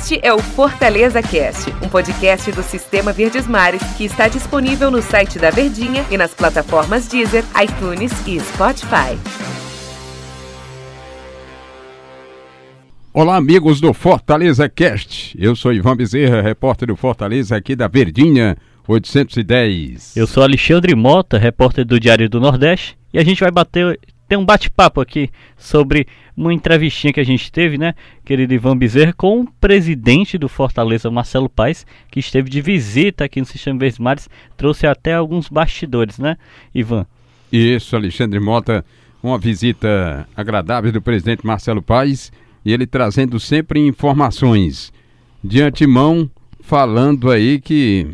Este é o Fortaleza Cast, um podcast do Sistema Verdes Mares que está disponível no site da Verdinha e nas plataformas Deezer, iTunes e Spotify. Olá, amigos do Fortaleza Cast. Eu sou Ivan Bezerra, repórter do Fortaleza aqui da Verdinha 810. Eu sou Alexandre Mota, repórter do Diário do Nordeste, e a gente vai bater ter um bate-papo aqui sobre uma entrevistinha que a gente teve, né, querido Ivan Bezerra, com o presidente do Fortaleza, Marcelo Paes, que esteve de visita aqui no Sistema Mares, trouxe até alguns bastidores, né, Ivan? Isso, Alexandre Mota, uma visita agradável do presidente Marcelo Paes, e ele trazendo sempre informações de antemão, falando aí que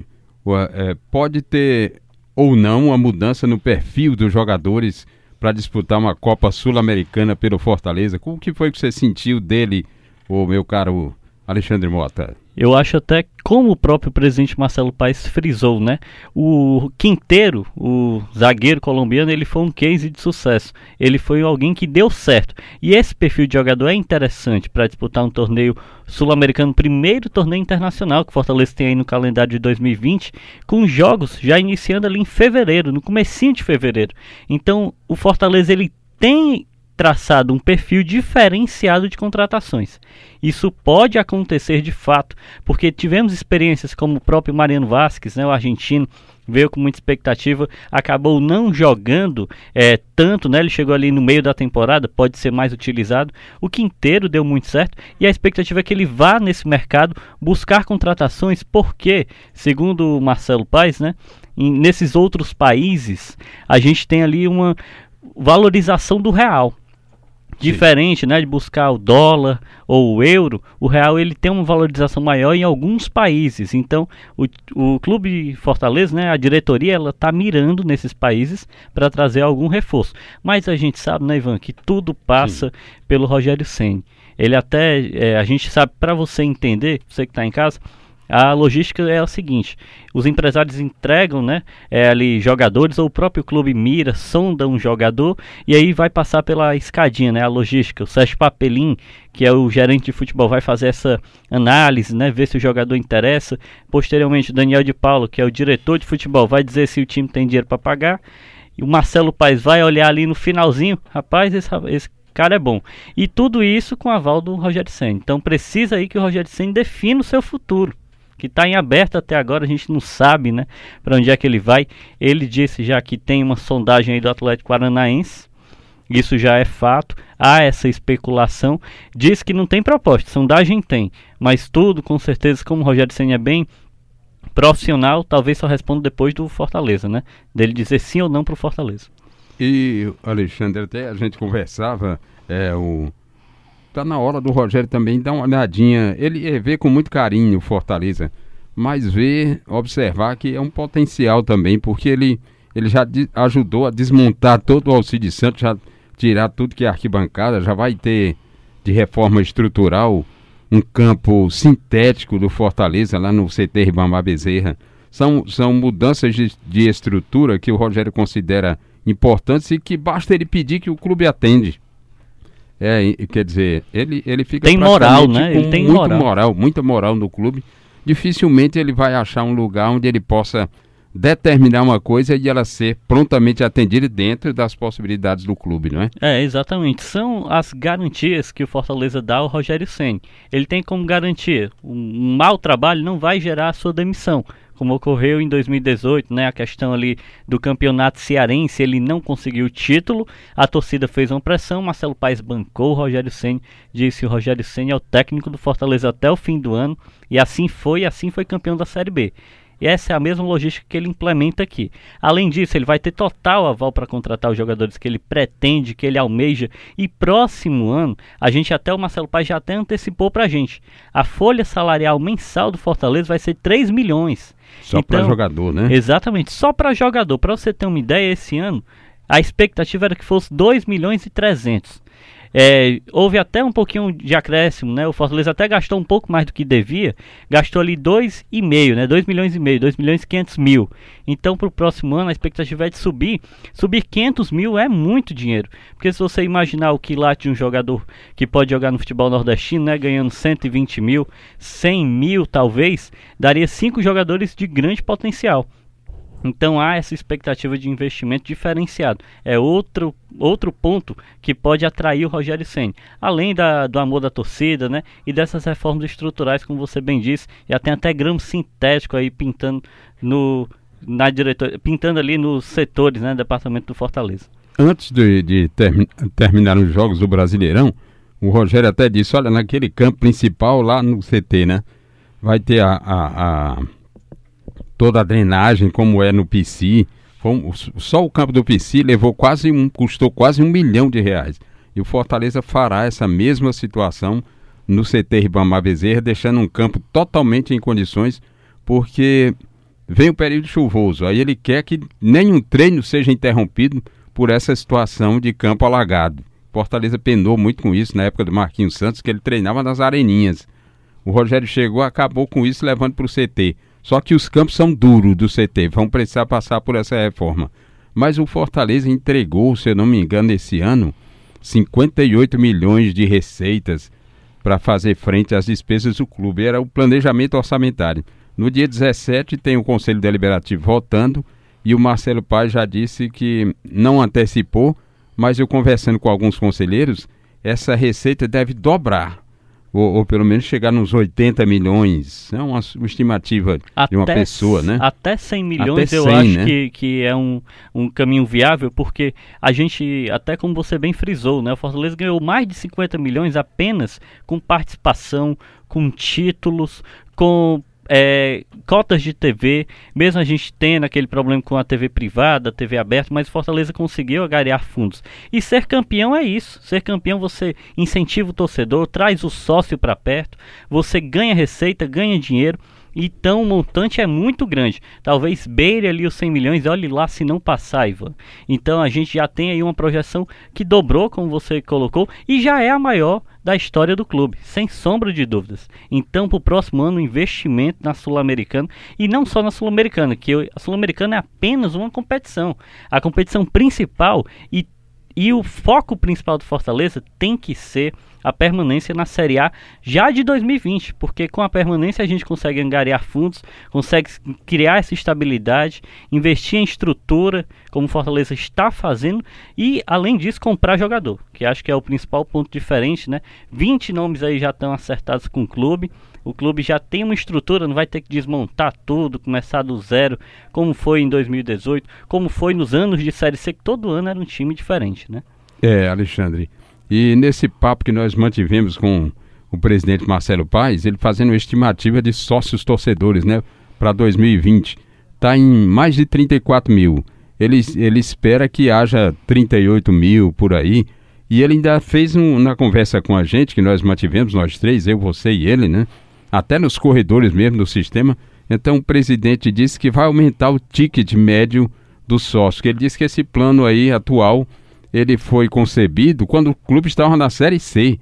é, pode ter ou não uma mudança no perfil dos jogadores para disputar uma Copa Sul-Americana pelo Fortaleza. Como que foi que você sentiu dele, o meu caro Alexandre Mota? Eu acho até como o próprio presidente Marcelo Paes frisou, né? O Quinteiro, o zagueiro colombiano, ele foi um case de sucesso. Ele foi alguém que deu certo. E esse perfil de jogador é interessante para disputar um torneio sul-americano, primeiro torneio internacional que Fortaleza tem aí no calendário de 2020, com jogos já iniciando ali em fevereiro, no comecinho de fevereiro. Então, o Fortaleza ele tem traçado um perfil diferenciado de contratações. Isso pode acontecer de fato, porque tivemos experiências como o próprio Mariano Vasquez, né, o argentino, veio com muita expectativa, acabou não jogando é, tanto, né? Ele chegou ali no meio da temporada, pode ser mais utilizado. O Quinteiro deu muito certo e a expectativa é que ele vá nesse mercado buscar contratações, porque, segundo o Marcelo Paes, né? Em, nesses outros países, a gente tem ali uma valorização do real. Diferente, né, de buscar o dólar ou o euro, o real ele tem uma valorização maior em alguns países. Então, o, o clube Fortaleza, né, a diretoria, ela está mirando nesses países para trazer algum reforço. Mas a gente sabe, né, Ivan, que tudo passa Sim. pelo Rogério Senni. Ele até, é, a gente sabe, para você entender, você que está em casa, a logística é a seguinte: os empresários entregam, né, é, ali jogadores ou o próprio clube mira, sonda um jogador e aí vai passar pela escadinha, né, a logística. O Sérgio Papelim, que é o gerente de futebol, vai fazer essa análise, né, ver se o jogador interessa. Posteriormente, Daniel de Paulo, que é o diretor de futebol, vai dizer se o time tem dinheiro para pagar. E o Marcelo Paes vai olhar ali no finalzinho, rapaz, esse, esse cara é bom. E tudo isso com aval do Rogério Senna. Então precisa aí que o Rogério Senna defina o seu futuro que está em aberto até agora, a gente não sabe, né, para onde é que ele vai. Ele disse já que tem uma sondagem aí do Atlético Paranaense. Isso já é fato. Há essa especulação. Diz que não tem proposta. Sondagem tem. Mas tudo, com certeza, como o Rogério Senna é bem profissional, talvez só responda depois do Fortaleza, né? Dele dizer sim ou não para o Fortaleza. E, Alexandre, até a gente conversava, é, o, Tá na hora do Rogério também dar uma olhadinha. Ele vê com muito carinho Fortaleza, mas vê, observar que é um potencial também, porque ele, ele já ajudou a desmontar todo o Alcide Santos, já tirar tudo que é arquibancada, já vai ter de reforma estrutural um campo sintético do Fortaleza lá no CT Ribamar Bezerra. São, são mudanças de, de estrutura que o Rogério considera importantes e que basta ele pedir que o clube atende. É, quer dizer, ele, ele fica tem moral, né? Ele tem muito moral. moral, muita moral no clube. Dificilmente ele vai achar um lugar onde ele possa determinar uma coisa e ela ser prontamente atendida dentro das possibilidades do clube, não é? É, exatamente. São as garantias que o Fortaleza dá ao Rogério Senni. Ele tem como garantia, um mau trabalho não vai gerar a sua demissão como ocorreu em 2018, né? A questão ali do campeonato cearense, ele não conseguiu o título, a torcida fez uma pressão, Marcelo Paes bancou Rogério Senna, disse o Rogério Senna é o técnico do Fortaleza até o fim do ano, e assim foi, assim foi campeão da Série B. E essa é a mesma logística que ele implementa aqui. Além disso, ele vai ter total aval para contratar os jogadores que ele pretende, que ele almeja. E próximo ano, a gente até o Marcelo Paz já até antecipou para a gente. A folha salarial mensal do Fortaleza vai ser 3 milhões. Só então, para jogador, né? Exatamente, só para jogador. Para você ter uma ideia, esse ano a expectativa era que fosse 2 milhões e 300. É, houve até um pouquinho de acréscimo, né? O Fortaleza até gastou um pouco mais do que devia, gastou ali 2,5, né? 2 milhões e meio, 2 milhões e 500 mil. Então, para o próximo ano, a expectativa é de subir. Subir 500 mil é muito dinheiro. Porque se você imaginar o quilate de um jogador que pode jogar no futebol nordestino, né? Ganhando 120 mil, 100 mil talvez, daria cinco jogadores de grande potencial. Então há essa expectativa de investimento diferenciado. É outro, outro ponto que pode atrair o Rogério Senna. Além da, do amor da torcida, né? E dessas reformas estruturais, como você bem disse, já tem até grama sintético aí pintando no na diretoria, pintando ali nos setores, né, departamento do Fortaleza. Antes de, de termi terminar os jogos do Brasileirão, o Rogério até disse, olha, naquele campo principal lá no CT, né, vai ter a, a, a toda a drenagem como é no PC. Só o campo do PC levou quase um, custou quase um milhão de reais. E o Fortaleza fará essa mesma situação no CT Ribamar Bezerra, deixando um campo totalmente em condições, porque vem o período chuvoso. Aí ele quer que nenhum treino seja interrompido por essa situação de campo alagado. Fortaleza penou muito com isso na época do Marquinhos Santos, que ele treinava nas areninhas. O Rogério chegou, acabou com isso, levando para o CT. Só que os campos são duros do CT, vão precisar passar por essa reforma. Mas o Fortaleza entregou, se eu não me engano, esse ano, 58 milhões de receitas para fazer frente às despesas do clube. Era o planejamento orçamentário. No dia 17 tem o Conselho Deliberativo votando e o Marcelo Paz já disse que não antecipou, mas eu conversando com alguns conselheiros, essa receita deve dobrar ou, ou, pelo menos chegar nos 80 milhões. É uma, uma estimativa até, de uma pessoa, né? Até 100 milhões até 100, eu acho né? que, que é um, um caminho viável, porque a gente, até como você bem frisou, né? O Fortaleza ganhou mais de 50 milhões apenas com participação, com títulos, com é, cotas de TV, mesmo a gente tendo aquele problema com a TV privada, TV aberta, mas Fortaleza conseguiu agariar fundos. E ser campeão é isso. Ser campeão você incentiva o torcedor, traz o sócio para perto, você ganha receita, ganha dinheiro. Então o montante é muito grande. Talvez beire ali os 100 milhões, olhe lá se não passar, Ivan. Então a gente já tem aí uma projeção que dobrou, como você colocou, e já é a maior da história do clube, sem sombra de dúvidas. Então, para o próximo ano, investimento na Sul-Americana e não só na Sul-Americana, que a Sul-Americana é apenas uma competição. A competição principal e, e o foco principal do Fortaleza tem que ser a permanência na Série A já de 2020, porque com a permanência a gente consegue angariar fundos, consegue criar essa estabilidade, investir em estrutura, como o Fortaleza está fazendo, e além disso comprar jogador, que acho que é o principal ponto diferente, né? 20 nomes aí já estão acertados com o clube. O clube já tem uma estrutura, não vai ter que desmontar tudo, começar do zero, como foi em 2018, como foi nos anos de Série C, que todo ano era um time diferente, né? É, Alexandre. E nesse papo que nós mantivemos com o presidente Marcelo Paes, ele fazendo uma estimativa de sócios torcedores, né, para 2020, está em mais de 34 mil. Ele, ele espera que haja 38 mil por aí. E ele ainda fez um, na conversa com a gente, que nós mantivemos, nós três, eu, você e ele, né? Até nos corredores mesmo do sistema. Então o presidente disse que vai aumentar o ticket médio do sócio. Ele disse que esse plano aí atual ele foi concebido quando o clube estava na Série C.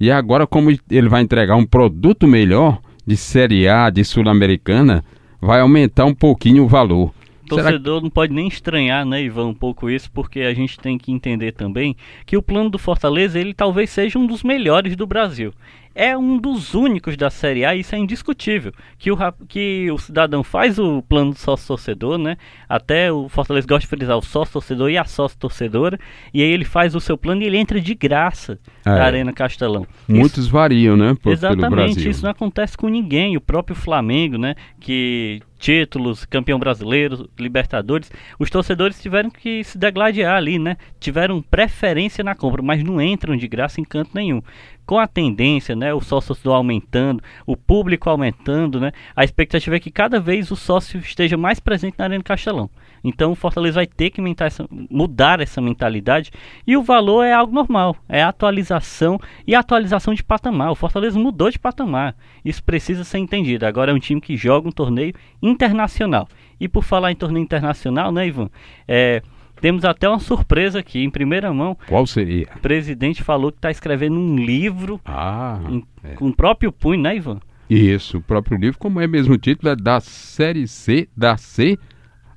E agora, como ele vai entregar um produto melhor de Série A, de Sul-Americana, vai aumentar um pouquinho o valor. Torcedor que... não pode nem estranhar, né, Ivan, um pouco isso, porque a gente tem que entender também que o plano do Fortaleza, ele talvez seja um dos melhores do Brasil é um dos únicos da Série A, isso é indiscutível. Que o, que o cidadão faz o plano do sócio-torcedor, né? Até o Fortaleza gosta de frisar o sócio-torcedor e a sócio-torcedora. E aí ele faz o seu plano e ele entra de graça é. na Arena Castelão. Muitos isso, variam, né? Por, exatamente, isso não acontece com ninguém. O próprio Flamengo, né? Que títulos, campeão brasileiro, Libertadores, os torcedores tiveram que se degladiar ali, né? Tiveram preferência na compra, mas não entram de graça em canto nenhum. Com a tendência, né, o sócio aumentando, o público aumentando, né, a expectativa é que cada vez o sócio esteja mais presente na Arena Castelão. Então o Fortaleza vai ter que essa, mudar essa mentalidade e o valor é algo normal, é atualização e atualização de patamar. O Fortaleza mudou de patamar, isso precisa ser entendido. Agora é um time que joga um torneio internacional. E por falar em torneio internacional, né, Ivan? É, Temos até uma surpresa aqui, em primeira mão. Qual seria? O presidente falou que está escrevendo um livro ah, em, é. com o próprio punho, né, Ivan? Isso, o próprio livro, como é mesmo o título, é da Série C, da C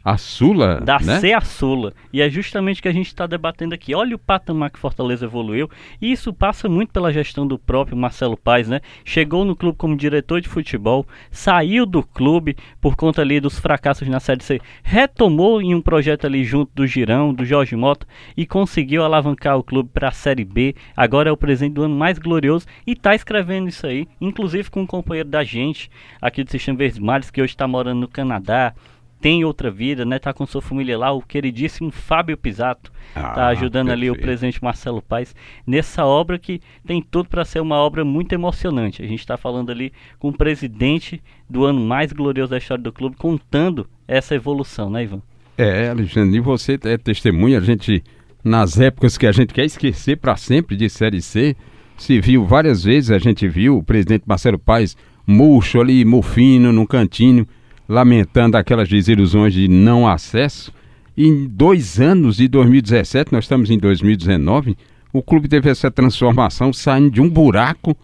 a Sula. Da né? C a Sula. E é justamente o que a gente está debatendo aqui. Olha o patamar que Fortaleza evoluiu. E isso passa muito pela gestão do próprio Marcelo Paes, né? Chegou no clube como diretor de futebol, saiu do clube por conta ali dos fracassos na Série C, retomou em um projeto ali junto do Girão, do Jorge Mota e conseguiu alavancar o clube para a Série B. Agora é o presente do ano mais glorioso e está escrevendo isso aí, inclusive com um companheiro da gente aqui do Sistema Verdes Mares que hoje está morando no Canadá tem outra vida, né? Tá com sua família lá, o queridíssimo Fábio Pisato tá ah, tá ajudando perfeito. ali o presidente Marcelo Paes nessa obra que tem tudo para ser uma obra muito emocionante. A gente está falando ali com o presidente do ano mais glorioso da história do clube contando essa evolução, né, Ivan? É, Alexandre, e você é testemunha, a gente nas épocas que a gente quer esquecer para sempre de Série C, se viu várias vezes, a gente viu o presidente Marcelo Paes murcho ali, mofino, num cantinho, lamentando aquelas desilusões de não acesso. Em dois anos de 2017, nós estamos em 2019, o clube teve essa transformação saindo de um buraco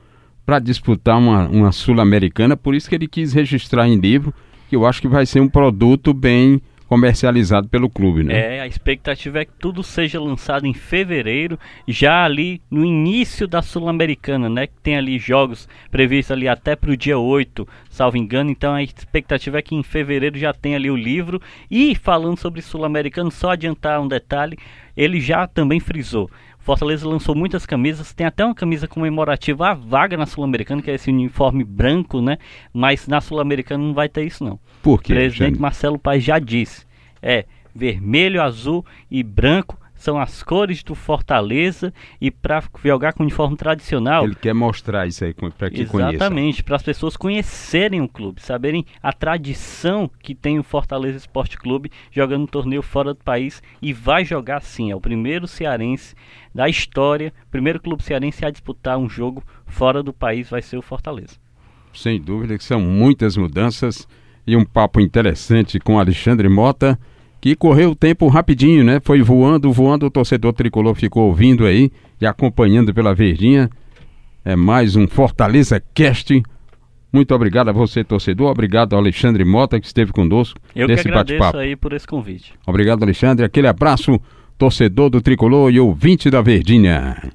para disputar uma, uma Sul-Americana, por isso que ele quis registrar em livro, que eu acho que vai ser um produto bem comercializado pelo clube, né? É, a expectativa é que tudo seja lançado em fevereiro, já ali no início da Sul-Americana, né? Que tem ali jogos previstos ali até para o dia 8, salvo engano. Então a expectativa é que em fevereiro já tenha ali o livro. E falando sobre Sul-Americano, só adiantar um detalhe, ele já também frisou. Fortaleza lançou muitas camisas, tem até uma camisa comemorativa à vaga na Sul-Americana, que é esse uniforme branco, né? Mas na Sul-Americana não vai ter isso não. Por quê? O presidente Marcelo Paes já disse. É vermelho, azul e branco são as cores do Fortaleza e para jogar com uniforme tradicional. Ele quer mostrar isso aí para que conheça. Exatamente, para as pessoas conhecerem o clube, saberem a tradição que tem o Fortaleza Esporte Clube jogando um torneio fora do país e vai jogar sim. É o primeiro cearense da história, primeiro clube cearense a disputar um jogo fora do país vai ser o Fortaleza. Sem dúvida que são muitas mudanças e um papo interessante com Alexandre Mota que correu o tempo rapidinho, né? Foi voando, voando, o torcedor tricolor ficou ouvindo aí e acompanhando pela Verdinha. É mais um Fortaleza Cast. Muito obrigado a você, torcedor. Obrigado ao Alexandre Mota, que esteve conosco Eu nesse bate-papo. aí por esse convite. Obrigado, Alexandre. Aquele abraço, torcedor do Tricolor e ouvinte da Verdinha.